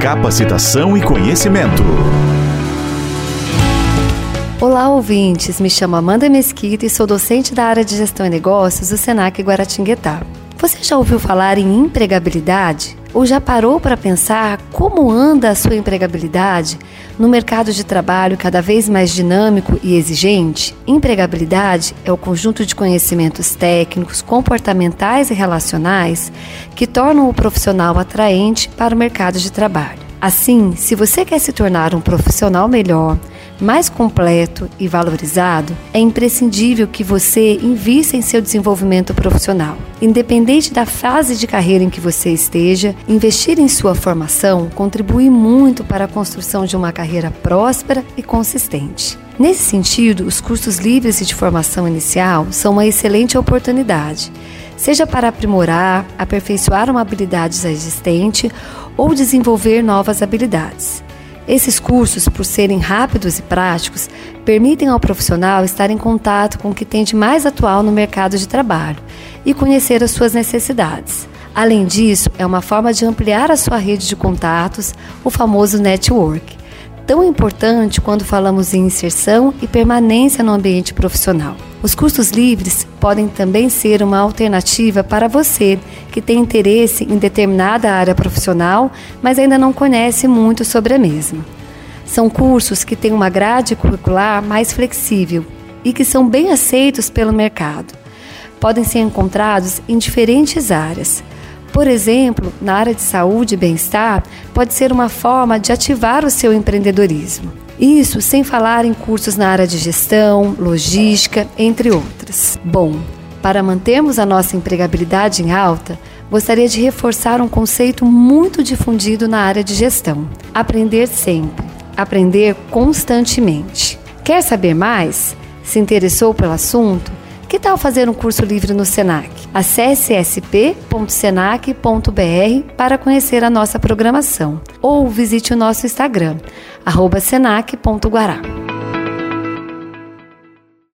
capacitação e conhecimento. Olá, ouvintes. Me chamo Amanda Mesquita e sou docente da área de Gestão e Negócios do Senac Guaratinguetá. Você já ouviu falar em empregabilidade? Ou já parou para pensar como anda a sua empregabilidade no mercado de trabalho cada vez mais dinâmico e exigente? Empregabilidade é o conjunto de conhecimentos técnicos, comportamentais e relacionais que tornam o profissional atraente para o mercado de trabalho. Assim, se você quer se tornar um profissional melhor, mais completo e valorizado, é imprescindível que você invista em seu desenvolvimento profissional. Independente da fase de carreira em que você esteja, investir em sua formação contribui muito para a construção de uma carreira próspera e consistente. Nesse sentido, os cursos livres de formação inicial são uma excelente oportunidade, seja para aprimorar, aperfeiçoar uma habilidade já existente ou desenvolver novas habilidades. Esses cursos, por serem rápidos e práticos, permitem ao profissional estar em contato com o que tem de mais atual no mercado de trabalho e conhecer as suas necessidades. Além disso, é uma forma de ampliar a sua rede de contatos, o famoso network tão importante quando falamos em inserção e permanência no ambiente profissional. Os cursos livres podem também ser uma alternativa para você que tem interesse em determinada área profissional, mas ainda não conhece muito sobre a mesma. São cursos que têm uma grade curricular mais flexível e que são bem aceitos pelo mercado. Podem ser encontrados em diferentes áreas por exemplo, na área de saúde e bem-estar, pode ser uma forma de ativar o seu empreendedorismo. Isso sem falar em cursos na área de gestão, logística, entre outras. Bom, para mantermos a nossa empregabilidade em alta, gostaria de reforçar um conceito muito difundido na área de gestão: aprender sempre, aprender constantemente. Quer saber mais? Se interessou pelo assunto? Que tal fazer um curso livre no Senac? Acesse sp.senac.br para conhecer a nossa programação ou visite o nosso Instagram, senac.guará.